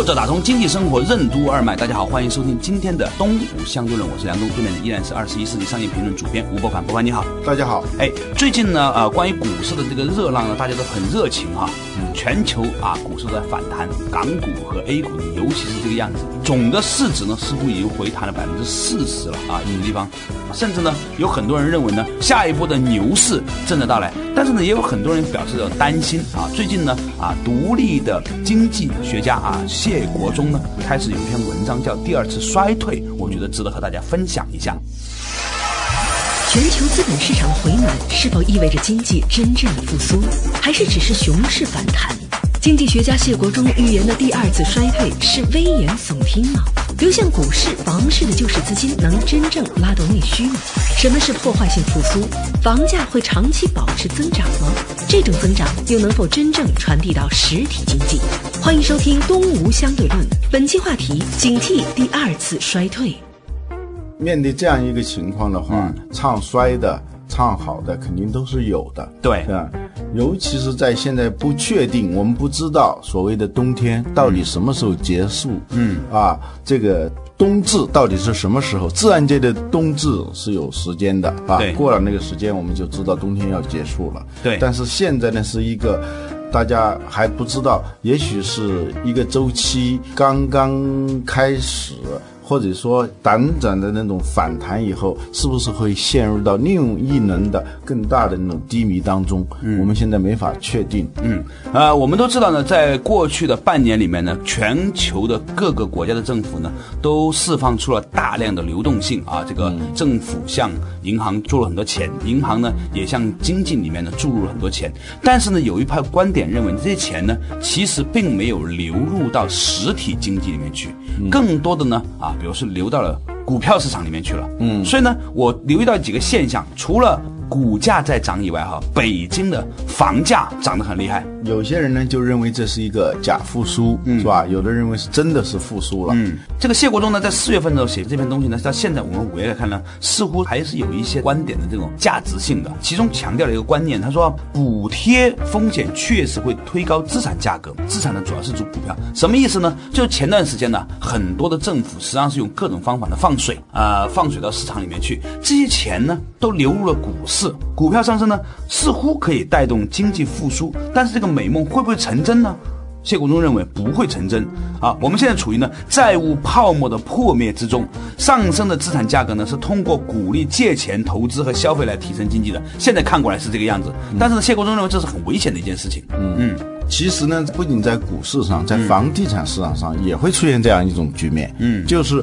坐着打通经济生活任督二脉，大家好，欢迎收听今天的东吴相对论，我是梁东，对面的依然是二十一世纪商业评论主编吴伯凡，伯凡你好，大家好。哎，最近呢，呃，关于股市的这个热浪呢，大家都很热情哈。嗯全球啊，股市在反弹，港股和 A 股呢，尤其是这个样子。总的市值呢，似乎已经回弹了百分之四十了啊，有的地方，甚至呢，有很多人认为呢，下一波的牛市正在到来。但是呢，也有很多人表示着担心啊。最近呢，啊，独立的经济学家啊，谢国忠呢，开始有一篇文章叫《第二次衰退》，我觉得值得和大家分享一下。全球资本市场回暖是否意味着经济真正的复苏，还是只是熊市反弹？经济学家谢国忠预言的第二次衰退是危言耸听吗？流向股市、房市的救市资金能真正拉动内需吗？什么是破坏性复苏？房价会长期保持增长吗？这种增长又能否真正传递到实体经济？欢迎收听《东吴相对论》，本期话题：警惕第二次衰退。面对这样一个情况的话，唱衰的、唱好的肯定都是有的，对吧？尤其是在现在不确定，我们不知道所谓的冬天到底什么时候结束，嗯啊，这个冬至到底是什么时候？自然界的冬至是有时间的啊，过了那个时间，我们就知道冬天要结束了。对，但是现在呢，是一个大家还不知道，也许是一个周期刚刚开始。或者说短暂的那种反弹以后，是不是会陷入到另一轮的更大的那种低迷当中？嗯，我们现在没法确定。嗯，呃，我们都知道呢，在过去的半年里面呢，全球的各个国家的政府呢，都释放出了大量的流动性啊，这个政府向银行注入很多钱，银行呢也向经济里面呢注入了很多钱。但是呢，有一派观点认为，这些钱呢，其实并没有流入到实体经济里面去，更多的呢，啊。比如是流到了股票市场里面去了，嗯，所以呢，我留意到几个现象，除了。股价在涨以外，哈，北京的房价涨得很厉害。有些人呢就认为这是一个假复苏，是吧？有的认为是真的是复苏了。嗯，这个谢国忠呢，在四月份的时候写这篇东西呢，到现在我们五月来看呢，似乎还是有一些观点的这种价值性的。其中强调了一个观念，他说补贴风险确实会推高资产价格，资产呢主要是指股票。什么意思呢？就前段时间呢，很多的政府实际上是用各种方法的放水啊，放水到市场里面去，这些钱呢都流入了股市。是股票上升呢，似乎可以带动经济复苏，但是这个美梦会不会成真呢？谢国忠认为不会成真。啊，我们现在处于呢债务泡沫的破灭之中，上升的资产价格呢是通过鼓励借钱、投资和消费来提升经济的。现在看过来是这个样子，但是呢，谢国忠认为这是很危险的一件事情。嗯嗯，其实呢，不仅在股市上，在房地产市场上也会出现这样一种局面。嗯，就是。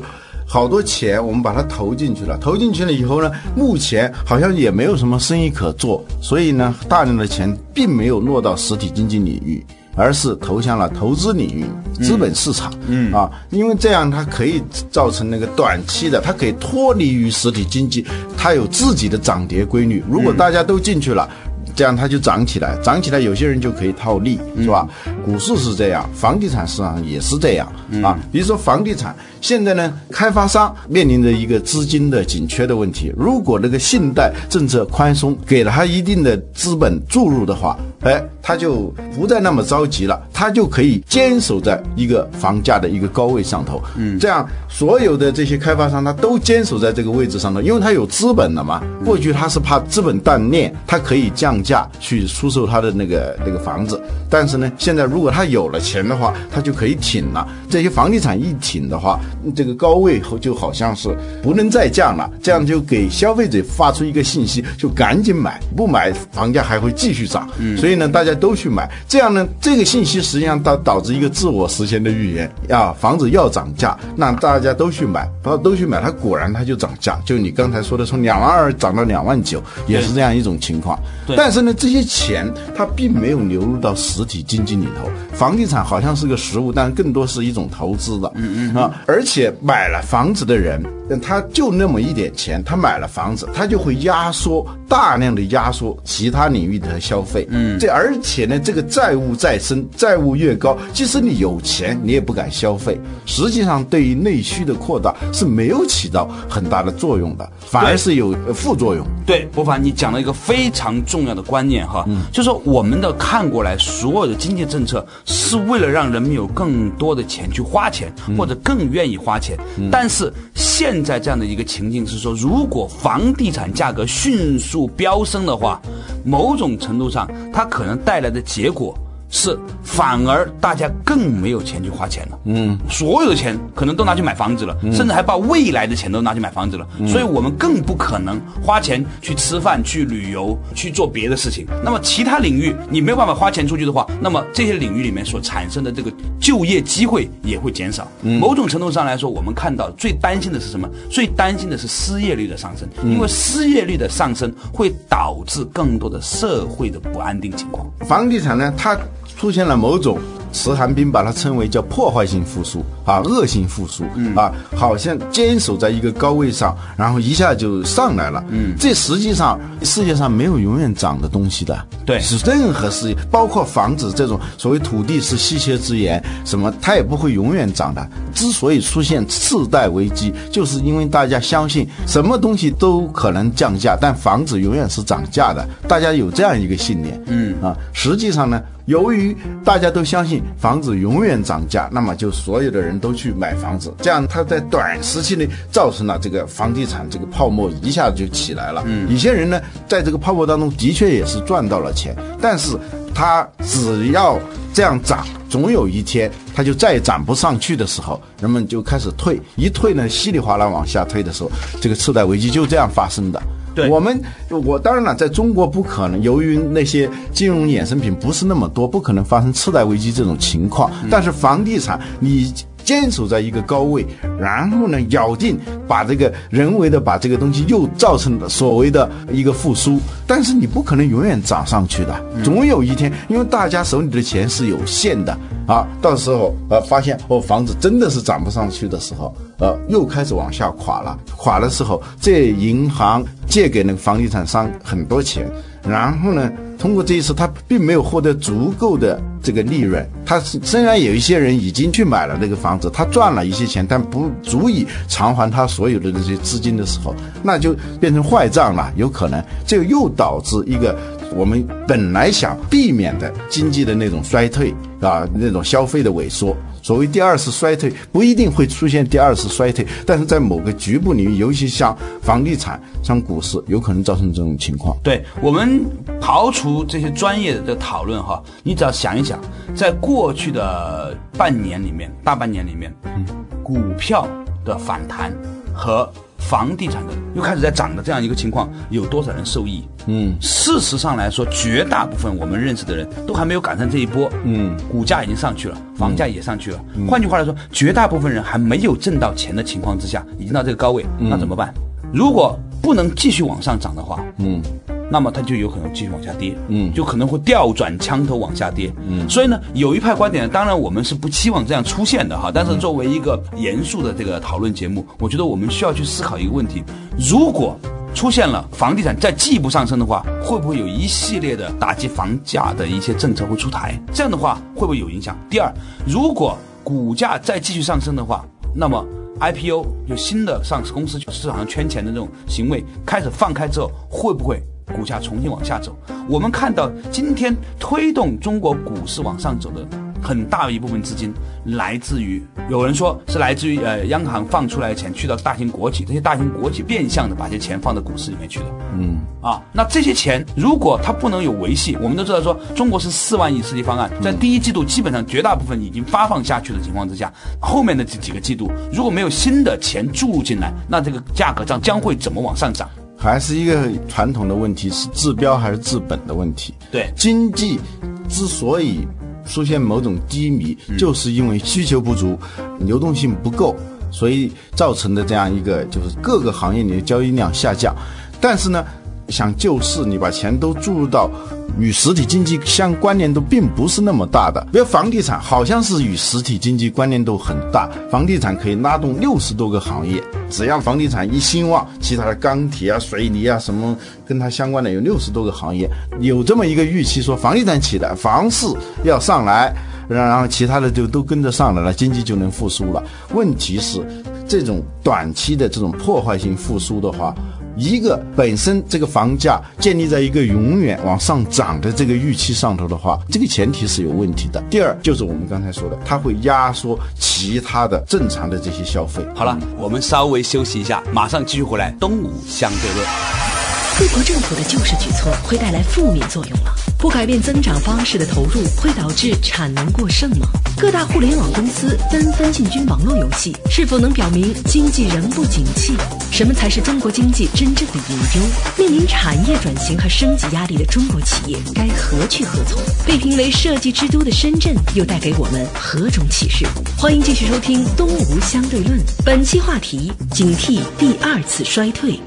好多钱我们把它投进去了，投进去了以后呢，目前好像也没有什么生意可做，所以呢，大量的钱并没有落到实体经济领域，而是投向了投资领域、资本市场。嗯啊，因为这样它可以造成那个短期的，它可以脱离于实体经济，它有自己的涨跌规律。如果大家都进去了。这样它就涨起来，涨起来，有些人就可以套利，是吧？股市是这样，房地产市场也是这样啊。比如说房地产，现在呢，开发商面临着一个资金的紧缺的问题。如果那个信贷政策宽松，给了他一定的资本注入的话，哎，他就不再那么着急了，他就可以坚守在一个房价的一个高位上头。嗯，这样所有的这些开发商他都坚守在这个位置上头，因为他有资本了嘛。过去他是怕资本断裂，他可以降。价去出售他的那个那个房子，但是呢，现在如果他有了钱的话，他就可以挺了。这些房地产一挺的话，这个高位就好像是不能再降了，这样就给消费者发出一个信息，就赶紧买，不买房价还会继续涨。嗯，所所以呢，大家都去买，这样呢，这个信息实际上导导致一个自我实现的预言啊，房子要涨价，那大家都去买，都都去买，它果然它就涨价，就你刚才说的，从两万二涨到两万九，也是这样一种情况。但是呢，这些钱它并没有流入到实体经济里头，房地产好像是个实物，但更多是一种投资的，嗯嗯啊，而且买了房子的人。他就那么一点钱，他买了房子，他就会压缩大量的压缩其他领域的消费。嗯，这而且呢，这个债务再生，债务越高，即使你有钱，你也不敢消费。实际上，对于内需的扩大是没有起到很大的作用的，反而是有副作用。对，博凡，你讲了一个非常重要的观念哈，就说我们的看过来，所有的经济政策是为了让人们有更多的钱去花钱，或者更愿意花钱，但是现现在这样的一个情境是说，如果房地产价格迅速飙升的话，某种程度上，它可能带来的结果。是，反而大家更没有钱去花钱了。嗯，所有的钱可能都拿去买房子了，甚至还把未来的钱都拿去买房子了。所以我们更不可能花钱去吃饭、去旅游、去做别的事情。那么其他领域你没有办法花钱出去的话，那么这些领域里面所产生的这个就业机会也会减少。某种程度上来说，我们看到最担心的是什么？最担心的是失业率的上升，因为失业率的上升会导致更多的社会的不安定情况。房地产呢，它。出现了某种。池寒冰把它称为叫破坏性复苏啊，恶性复苏啊，好像坚守在一个高位上，然后一下就上来了。嗯，这实际上世界上没有永远涨的东西的。对，是任何事业，包括房子这种所谓土地是稀缺资源，什么它也不会永远涨的。之所以出现次贷危机，就是因为大家相信什么东西都可能降价，但房子永远是涨价的。大家有这样一个信念。嗯啊，实际上呢，由于大家都相信。房子永远涨价，那么就所有的人都去买房子，这样它在短时期内造成了这个房地产这个泡沫一下子就起来了。嗯，有些人呢，在这个泡沫当中的确也是赚到了钱，但是他只要这样涨，总有一天他就再也涨不上去的时候，人们就开始退，一退呢，稀里哗啦往下退的时候，这个次贷危机就这样发生的。我们我当然了，在中国不可能，由于那些金融衍生品不是那么多，不可能发生次贷危机这种情况。但是房地产，你坚守在一个高位，然后呢，咬定把这个人为的把这个东西又造成了所谓的一个复苏，但是你不可能永远涨上去的，总有一天，因为大家手里的钱是有限的。啊，到时候呃，发现哦，房子真的是涨不上去的时候，呃，又开始往下垮了。垮的时候，这银行借给那个房地产商很多钱，然后呢，通过这一次，他并没有获得足够的这个利润。他虽然有一些人已经去买了那个房子，他赚了一些钱，但不足以偿还他所有的这些资金的时候，那就变成坏账了。有可能，这又导致一个。我们本来想避免的经济的那种衰退啊，那种消费的萎缩。所谓第二次衰退不一定会出现第二次衰退，但是在某个局部领域，尤其像房地产、像股市，有可能造成这种情况。对我们刨除这些专业的讨论哈，你只要想一想，在过去的半年里面、大半年里面，股票的反弹和。房地产的又开始在涨的这样一个情况，有多少人受益？嗯，事实上来说，绝大部分我们认识的人都还没有赶上这一波。嗯，股价已经上去了，房价也上去了。换句话来说，绝大部分人还没有挣到钱的情况之下，已经到这个高位，那怎么办？如果不能继续往上涨的话，嗯。那么它就有可能继续往下跌，嗯，就可能会调转枪头往下跌，嗯，所以呢，有一派观点，当然我们是不期望这样出现的哈，但是作为一个严肃的这个讨论节目，我觉得我们需要去思考一个问题：如果出现了房地产再进一步上升的话，会不会有一系列的打击房价的一些政策会出台？这样的话会不会有影响？第二，如果股价再继续上升的话，那么 IPO 有新的上市公司市场上圈钱的这种行为开始放开之后，会不会？股价重新往下走，我们看到今天推动中国股市往上走的很大一部分资金来自于，有人说是来自于呃央行放出来的钱去到大型国企，这些大型国企变相的把这些钱放到股市里面去的。嗯，啊，那这些钱如果它不能有维系，我们都知道说中国是四万亿刺激方案，在第一季度基本上绝大部分已经发放下去的情况之下，后面的这几个季度如果没有新的钱注入进来，那这个价格上将会怎么往上涨？还是一个传统的问题，是治标还是治本的问题。对经济之所以出现某种低迷，就是因为需求不足，流动性不够，所以造成的这样一个就是各个行业里的交易量下降。但是呢，想救市，你把钱都注入到与实体经济相关联度并不是那么大的。比如房地产，好像是与实体经济关联度很大，房地产可以拉动六十多个行业。只要房地产一兴旺，其他的钢铁啊、水泥啊什么跟它相关的有六十多个行业，有这么一个预期，说房地产起来，房市要上来，然然后其他的就都跟着上来了，经济就能复苏了。问题是，这种短期的这种破坏性复苏的话。一个本身这个房价建立在一个永远往上涨的这个预期上头的话，这个前提是有问题的。第二就是我们刚才说的，它会压缩其他的正常的这些消费。好了，我们稍微休息一下，马上继续回来。东吴相对论。各国政府的救市举措会带来负面作用吗？不改变增长方式的投入会导致产能过剩吗？各大互联网公司纷纷进军网络游戏，是否能表明经济仍不景气？什么才是中国经济真正的隐忧？面临产业转型和升级压力的中国企业该何去何从？被评为设计之都的深圳又带给我们何种启示？欢迎继续收听《东吴相对论》，本期话题：警惕第二次衰退。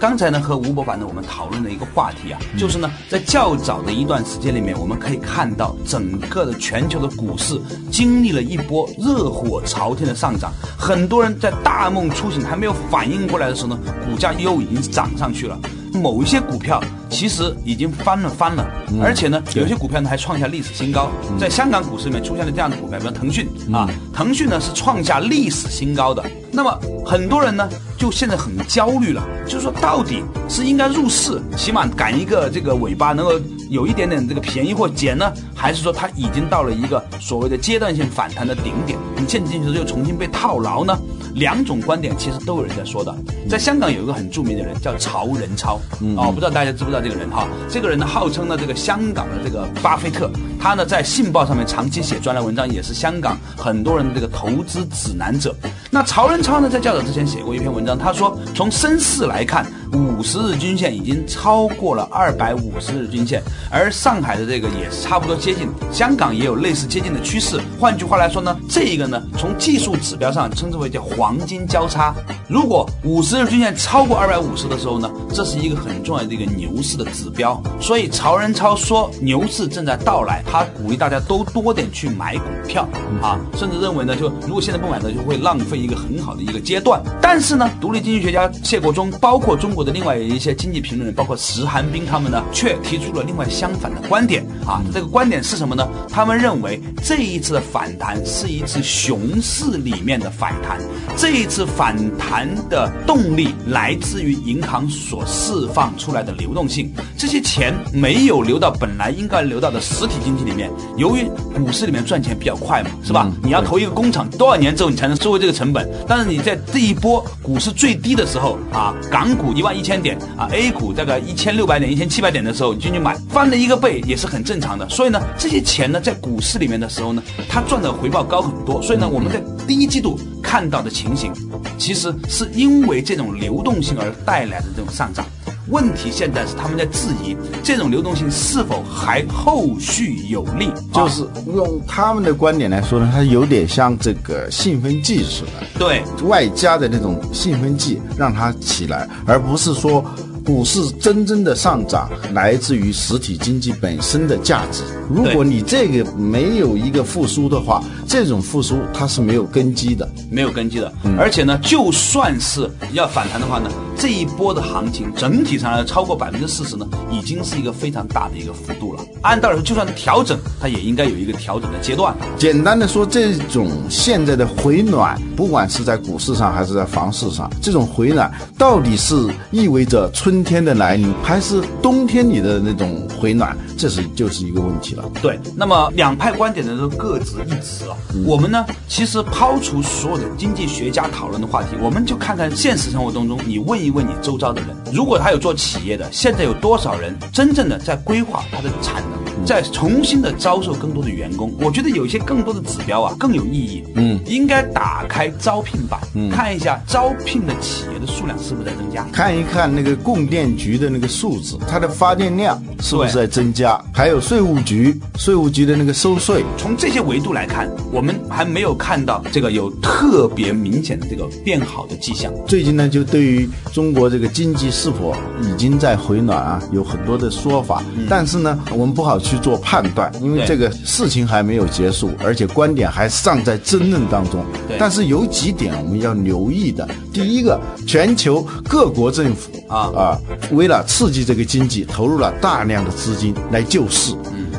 刚才呢，和吴伯凡呢，我们讨论的一个话题啊，就是呢，在较早的一段时间里面，我们可以看到整个的全球的股市经历了一波热火朝天的上涨，很多人在大梦初醒还没有反应过来的时候呢，股价又已经涨上去了。某一些股票其实已经翻了翻了，而且呢，有些股票呢还创下历史新高。在香港股市里面出现了这样的股票，比如腾讯啊，腾讯呢是创下历史新高的。那么很多人呢就现在很焦虑了，就是说到底是应该入市，起码赶一个这个尾巴，能够有一点点这个便宜或捡呢，还是说它已经到了一个所谓的阶段性反弹的顶点，你陷进去之后又重新被套牢呢？两种观点其实都有人在说的。在香港有一个很著名的人叫曹仁超，哦，不知道大家知不知道这个人哈？这个人呢号称呢这个香港的这个巴菲特，他呢在《信报》上面长期写专栏文章，也是香港很多人的这个投资指南者。那曹仁超呢在较早之前写过一篇文章，他说从身世来看，五十日均线已经超过了二百五十日均线，而上海的这个也是差不多接近，香港也有类似接近的趋势。换句话来说呢，这一个呢从技术指标上称之为叫黄金交叉。如果五十日均线超过二百五十的时候呢，这是一个很重要的一个牛市的指标。所以曹仁超说牛市正在到来，他鼓励大家都多点去买股票啊，甚至认为呢，就如果现在不买呢，就会浪费一个很好的一个阶段。但是呢，独立经济学家谢国忠，包括中国的另外一些经济评论人，包括石寒冰他们呢，却提出了另外相反的观点啊。这个观点是什么呢？他们认为这一次的反弹是一次熊市里面的反弹，这一次反弹的动力来自于银行所释放出来的流动性，这些钱没有流到本来应该流到的实体经济里面。由于股市里面赚钱比较快嘛，是吧？你要投一个工厂，多少年之后你才能收回这个成本？但是你在这一波股市最低的时候啊，港股一万一千点啊，A 股大概一千六百点、一千七百点的时候，你进去买，翻了一个倍也是很正常的。所以呢，这些钱呢，在股市里面的时候呢，它赚的回报高很多。所以呢，我们在第一季度看到的情形，其实是因为这种流动性而带来的这种上涨。问题现在是他们在质疑这种流动性是否还后续有利，就是用他们的观点来说呢，它有点像这个兴奋剂似的，对。外加的那种兴奋剂让它起来，而不是说股市真正的上涨来自于实体经济本身的价值。如果你这个没有一个复苏的话，这种复苏它是没有根基的。没有根基的。而且呢，就算是要反弹的话呢，这一波的行情整体上来超过百分之四十呢，已经是一个非常大的一个幅度了。按道理说，就算调整，它也应该有一个调整的阶段。简单的说，这种现在的回暖，不管是在股市上还是在房市上，这种回暖到底是意味着春天的来临，还是冬天里的那种回暖？这是就是一个问题了。对，那么两派观点呢都各执一词啊。我们呢，其实抛除所有的经济学家讨论的话题，我们就看看现实生活当中，你问一问你周遭的人，如果他有做企业的，现在有多少人真正的在规划他的产能，在重新的招收更多的员工？我觉得有一些更多的指标啊更有意义。嗯，应该打开招聘版，看一下招聘的企业的数量是不是在增加。看一看那个供电局的那个数字，它的发电量是不是在增加？还有税务局，税务局的那个收税，从这些维度来看，我们还没有看到这个有特别明显的这个变好的迹象。最近呢，就对于中国这个经济是否已经在回暖啊，有很多的说法。但是呢，我们不好去做判断，因为这个事情还没有结束，而且观点还尚在争论当中。但是有几点我们要留意的，第一个，全球各国政府啊啊，为了刺激这个经济，投入了大量的资金来救市。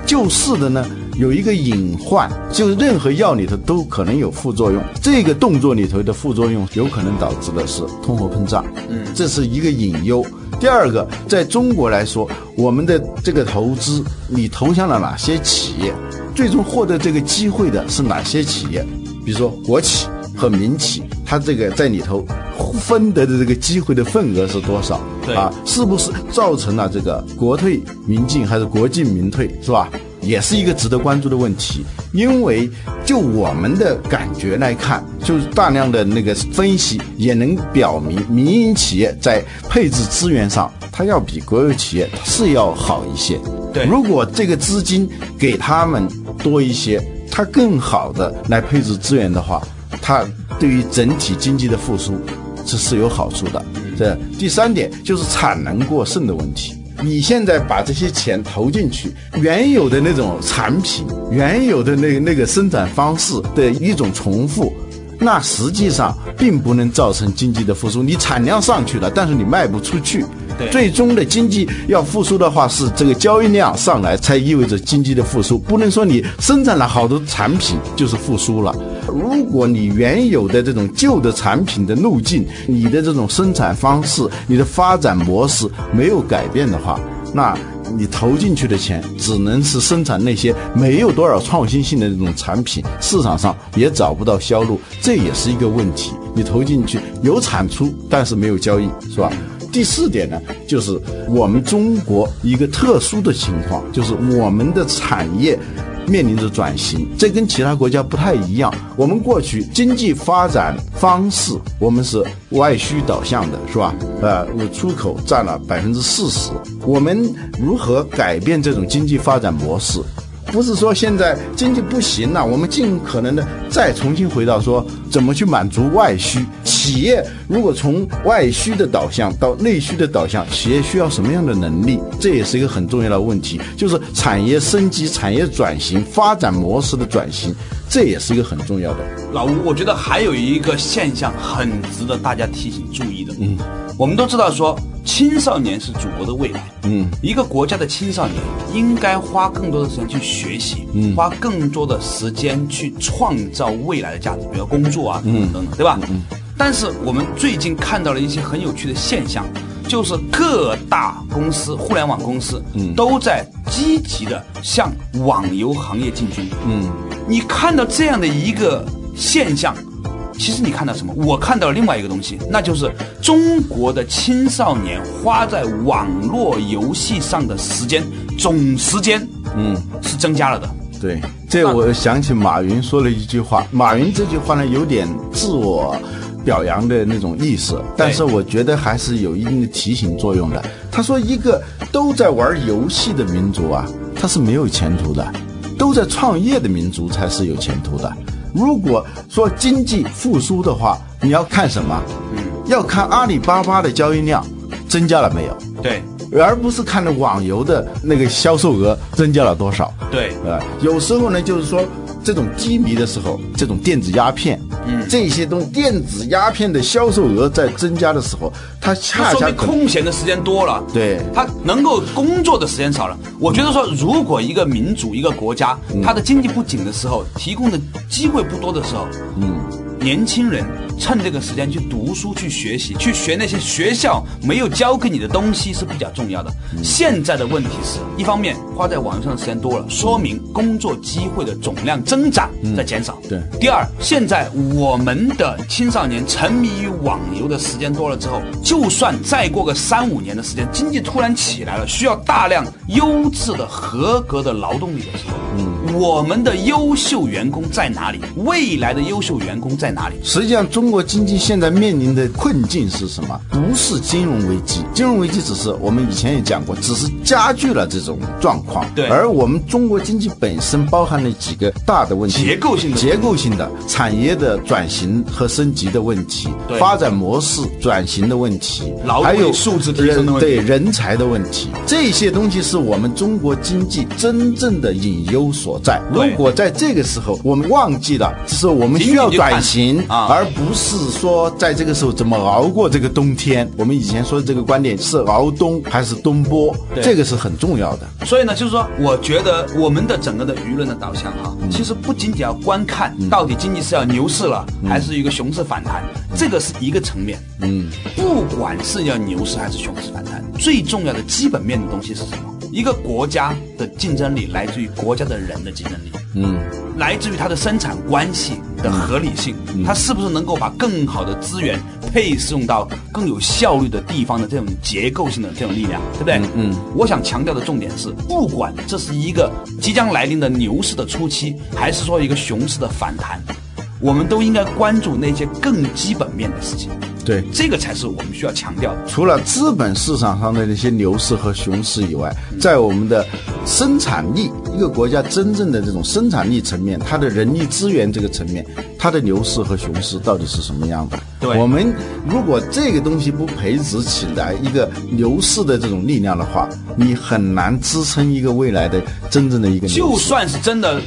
救市的呢？有一个隐患，就是任何药里头都可能有副作用。这个动作里头的副作用，有可能导致的是通货膨胀。嗯，这是一个隐忧。第二个，在中国来说，我们的这个投资，你投向了哪些企业？最终获得这个机会的是哪些企业？比如说国企和民企，它这个在里头分得的这个机会的份额是多少？对啊，是不是造成了这个国退民进还是国进民退？是吧？也是一个值得关注的问题，因为就我们的感觉来看，就是大量的那个分析也能表明，民营企业在配置资源上，它要比国有企业是要好一些。对，如果这个资金给他们多一些，它更好的来配置资源的话，它对于整体经济的复苏，这是有好处的。这第三点就是产能过剩的问题。你现在把这些钱投进去，原有的那种产品，原有的那个那个生产方式的一种重复，那实际上并不能造成经济的复苏。你产量上去了，但是你卖不出去。对，最终的经济要复苏的话，是这个交易量上来才意味着经济的复苏。不能说你生产了好多产品就是复苏了。如果你原有的这种旧的产品的路径、你的这种生产方式、你的发展模式没有改变的话，那你投进去的钱只能是生产那些没有多少创新性的这种产品，市场上也找不到销路，这也是一个问题。你投进去有产出，但是没有交易，是吧？第四点呢，就是我们中国一个特殊的情况，就是我们的产业。面临着转型，这跟其他国家不太一样。我们过去经济发展方式，我们是外需导向的，是吧？呃，出口占了百分之四十。我们如何改变这种经济发展模式？不是说现在经济不行了，我们尽可能的再重新回到说怎么去满足外需。企业如果从外需的导向到内需的导向，企业需要什么样的能力？这也是一个很重要的问题，就是产业升级、产业转型、发展模式的转型，这也是一个很重要的。老吴，我觉得还有一个现象很值得大家提醒注意的。嗯，我们都知道说。青少年是祖国的未来。嗯，一个国家的青少年应该花更多的时间去学习，嗯，花更多的时间去创造未来的价值，比如工作啊，嗯等等，对吧？嗯。但是我们最近看到了一些很有趣的现象，就是各大公司、互联网公司，嗯，都在积极的向网游行业进军。嗯，你看到这样的一个现象。其实你看到什么？我看到了另外一个东西，那就是中国的青少年花在网络游戏上的时间总时间，嗯，是增加了的。对，这我想起马云说了一句话。马云这句话呢，有点自我表扬的那种意思，但是我觉得还是有一定的提醒作用的。他说，一个都在玩游戏的民族啊，他是没有前途的；都在创业的民族才是有前途的。如果说经济复苏的话，你要看什么？嗯，要看阿里巴巴的交易量增加了没有？对，而不是看的网游的那个销售额增加了多少？对，呃，有时候呢，就是说这种低迷的时候，这种电子鸦片。嗯，这些东电子鸦片的销售额在增加的时候，它恰恰空闲的时间多了，对，它能够工作的时间少了。我觉得说，如果一个民主、一个国家，它的经济不景的时候，提供的机会不多的时候，嗯。年轻人趁这个时间去读书、去学习、去学那些学校没有教给你的东西是比较重要的。现在的问题是一方面花在网上的时间多了，说明工作机会的总量增长在减少。对第二，现在我们的青少年沉迷于网游的时间多了之后，就算再过个三五年的时间，经济突然起来了，需要大量优质的、合格的劳动力的时候，嗯，我们的优秀员工在哪里？未来的优秀员工在哪里？实际上，中国经济现在面临的困境是什么？不是金融危机，金融危机只是我们以前也讲过，只是加剧了这种状况。对。而我们中国经济本身包含了几个大的问题：结构性的结构性的产业的转型和升级的问题。对，发展模式转型的问题，劳还有素质提升的问题。人对人才的问题，这些东西是我们中国经济真正的隐忧所在。如果在这个时候我们忘记了，就是我们需要转型啊。而不是说在这个时候怎么熬过这个冬天。我们以前说的这个观点是熬冬还是冬播，对这个是很重要的。所以呢，就是说，我觉得我们的整个的舆论的导向哈，其实不仅仅要观看到底经济是要牛市了，还是一个熊市反弹，这个是一个层面。嗯，不管是要牛市还是熊市反弹，最重要的基本面的东西是什么？一个国家的竞争力来自于国家的人的竞争力，嗯，来自于它的生产关系的合理性，它是不是能够把更好的资源配送到更有效率的地方的这种结构性的这种力量，对不对？嗯我想强调的重点是，不管这是一个即将来临的牛市的初期，还是说一个熊市的反弹，我们都应该关注那些更基本面的事情，对。这个才是我们需要强调的。除了资本市场上的那些牛市和熊市以外，在我们的生产力，一个国家真正的这种生产力层面，它的人力资源这个层面，它的牛市和熊市到底是什么样的？对我们如果这个东西不培植起来一个牛市的这种力量的话，你很难支撑一个未来的真正的一个牛市。就算是真的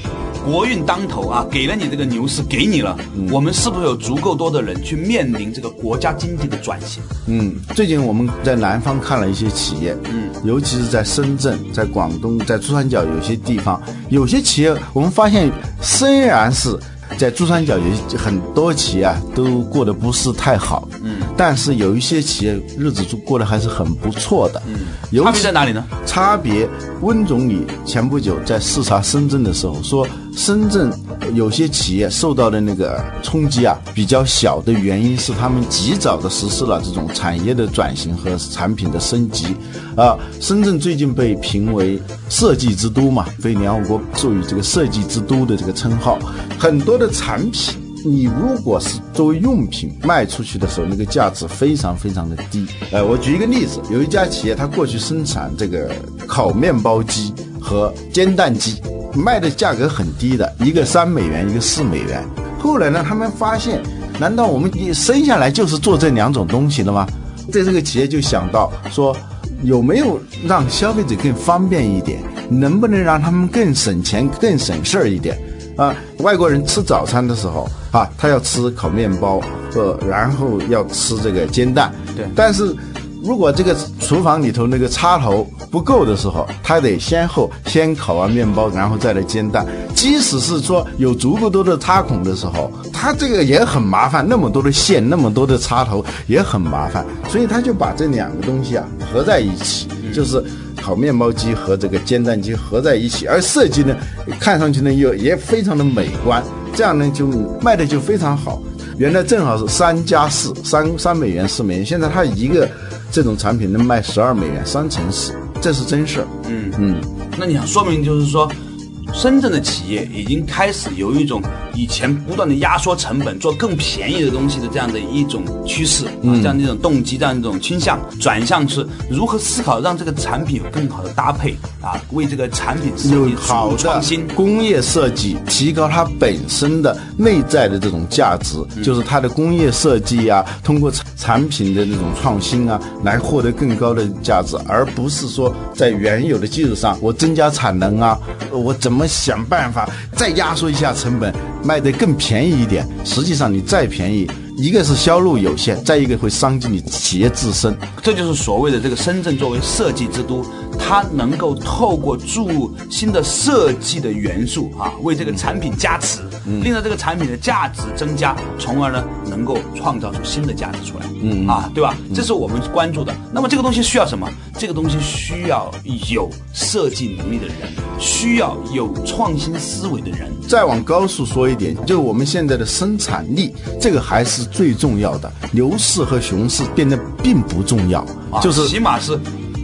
国运当头啊，给了你这个牛市，给你了，我们是不是有足够多的人去面临这个国家经济的转型？嗯，最近我们在南方看了一些企业，嗯，尤其是在深圳、在广东、在珠三角有些地方，有些企业我们发现，虽然是在珠三角有很多企业啊都过得不是太好，嗯，但是有一些企业日子都过得还是很不错的，嗯，尤差别在哪里呢？差别，温总理前不久在视察深圳的时候说，深圳有些企业受到的那个冲击啊比较小的原因是他们及早的实施了这种产业的转型和产品的升级。啊，深圳最近被评为设计之都嘛，被联合国授予这个设计之都的这个称号，很多的产品。你如果是作为用品卖出去的时候，那个价值非常非常的低。呃，我举一个例子，有一家企业，它过去生产这个烤面包机和煎蛋机，卖的价格很低的，一个三美元，一个四美元。后来呢，他们发现，难道我们一生下来就是做这两种东西的吗？在这个企业就想到说，有没有让消费者更方便一点？能不能让他们更省钱、更省事儿一点？啊，外国人吃早餐的时候啊，他要吃烤面包，呃，然后要吃这个煎蛋。对但是如果这个厨房里头那个插头不够的时候，他得先后先烤完面包，然后再来煎蛋。即使是说有足够多的插孔的时候，他这个也很麻烦，那么多的线，那么多的插头也很麻烦，所以他就把这两个东西啊合在一起，就是。烤面包机和这个煎蛋机合在一起，而设计呢，看上去呢又也非常的美观，这样呢就卖的就非常好。原来正好是三加四，三三美元四美元，现在它一个这种产品能卖十二美元，三乘四，这是真事儿。嗯嗯，那你想说明就是说，深圳的企业已经开始有一种以前不断的压缩成本、做更便宜的东西的这样的一种趋势，啊，这样的一种动机、这样一种倾向，转向是如何思考让这个产品有更好的搭配啊，为这个产品设计注有好的创新。工业设计，提高它本身的内在的这种价值，就是它的工业设计啊，通过产产品的那种创新啊，来获得更高的价值，而不是说在原有的基础上我增加产能啊，呃我怎么想办法再压缩一下成本，卖得更便宜一点。实际上你再便宜，一个是销路有限，再一个会伤及你企业自身。这就是所谓的这个深圳作为设计之都，它能够透过注入新的设计的元素啊，为这个产品加持，令到这个产品的价值增加，从而呢能够创造出新的价值出来。嗯啊，对吧？这是我们关注的。那么这个东西需要什么？这个东西需要有设计能力的人，需要有创新思维的人。再往高处说一点，就是我们现在的生产力，这个还是最重要的。牛市和熊市变得并不重要，啊就是起码是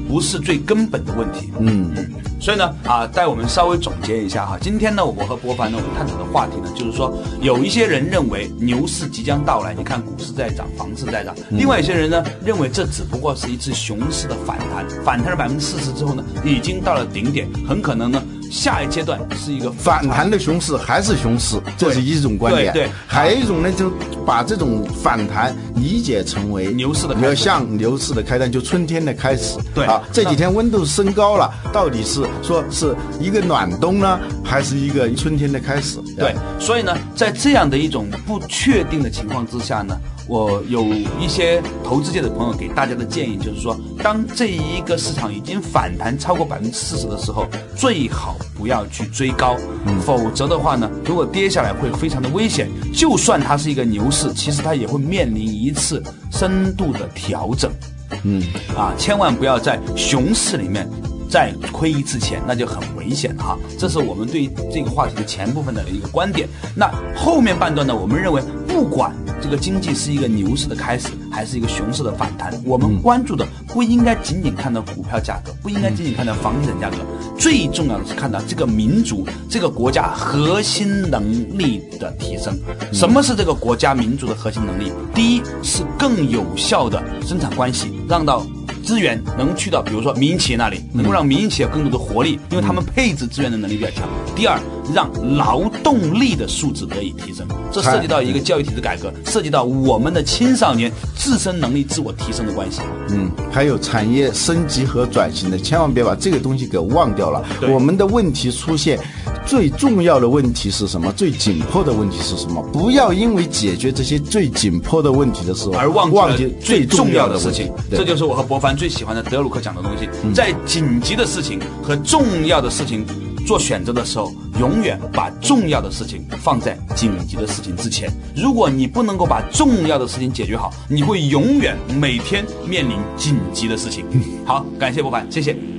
不是最根本的问题？嗯嗯。所以呢，啊，带我们稍微总结一下哈。今天呢，我和博凡呢，我们探讨的话题呢，就是说，有一些人认为牛市即将到来，你看股市在涨，房市在涨；另外一些人呢，认为这只不过是一次熊市的反弹，反弹了百分之四十之后呢，已经到了顶点，很可能呢，下一阶段是一个反弹的熊市还是熊市，这是一种观点。对对还有一种呢，就把这种反弹理解成为牛市的开始要像牛市的开端，就春天的开始。对啊，这几天温度升高了，到底是说是一个暖冬呢，还是一个春天的开始？对，所以呢，在这样的一种不确定的情况之下呢，我有一些投资界的朋友给大家的建议，就是说，当这一个市场已经反弹超过百分之四十的时候，最好不要去追高，否则的话呢，如果跌下来会非常的危险。就算它是一个牛市，其实它也会面临一次深度的调整。嗯，啊，千万不要在熊市里面再亏一次钱，那就很危险了哈。这是我们对这个话题的前部分的一个观点。那后面半段呢，我们认为不管这个经济是一个牛市的开始，还是一个熊市的反弹，我们关注的不应该仅仅看到股票价格，不应该仅仅看到房地产价格，最重要的是看到这个民族、这个国家核心能力的提升。什么是这个国家民族的核心能力？第一是更有效的生产关系，让到资源能去到，比如说民营企业那里，能够让民营企业有更多的活力，因为他们配置资源的能力比较强。第二，让劳动力的素质得以提升，这涉及到一个教育体制改革，涉及到我们的青少年自身能力自我提升的关系。嗯，还有产业升级和转型的，千万别把这个东西给忘掉了。我们的问题出现，最重要的问题是什么？最紧迫的问题是什么？不要因为解决这些最紧迫的问题的时候，而忘记忘记最重要的事情这就是我和博凡最喜欢的德鲁克讲的东西。在紧急的事情和重要的事情做选择的时候，永远把重要的事情放在紧急的事情之前。如果你不能够把重要的事情解决好，你会永远每天面临紧急的事情。好，感谢博凡，谢谢。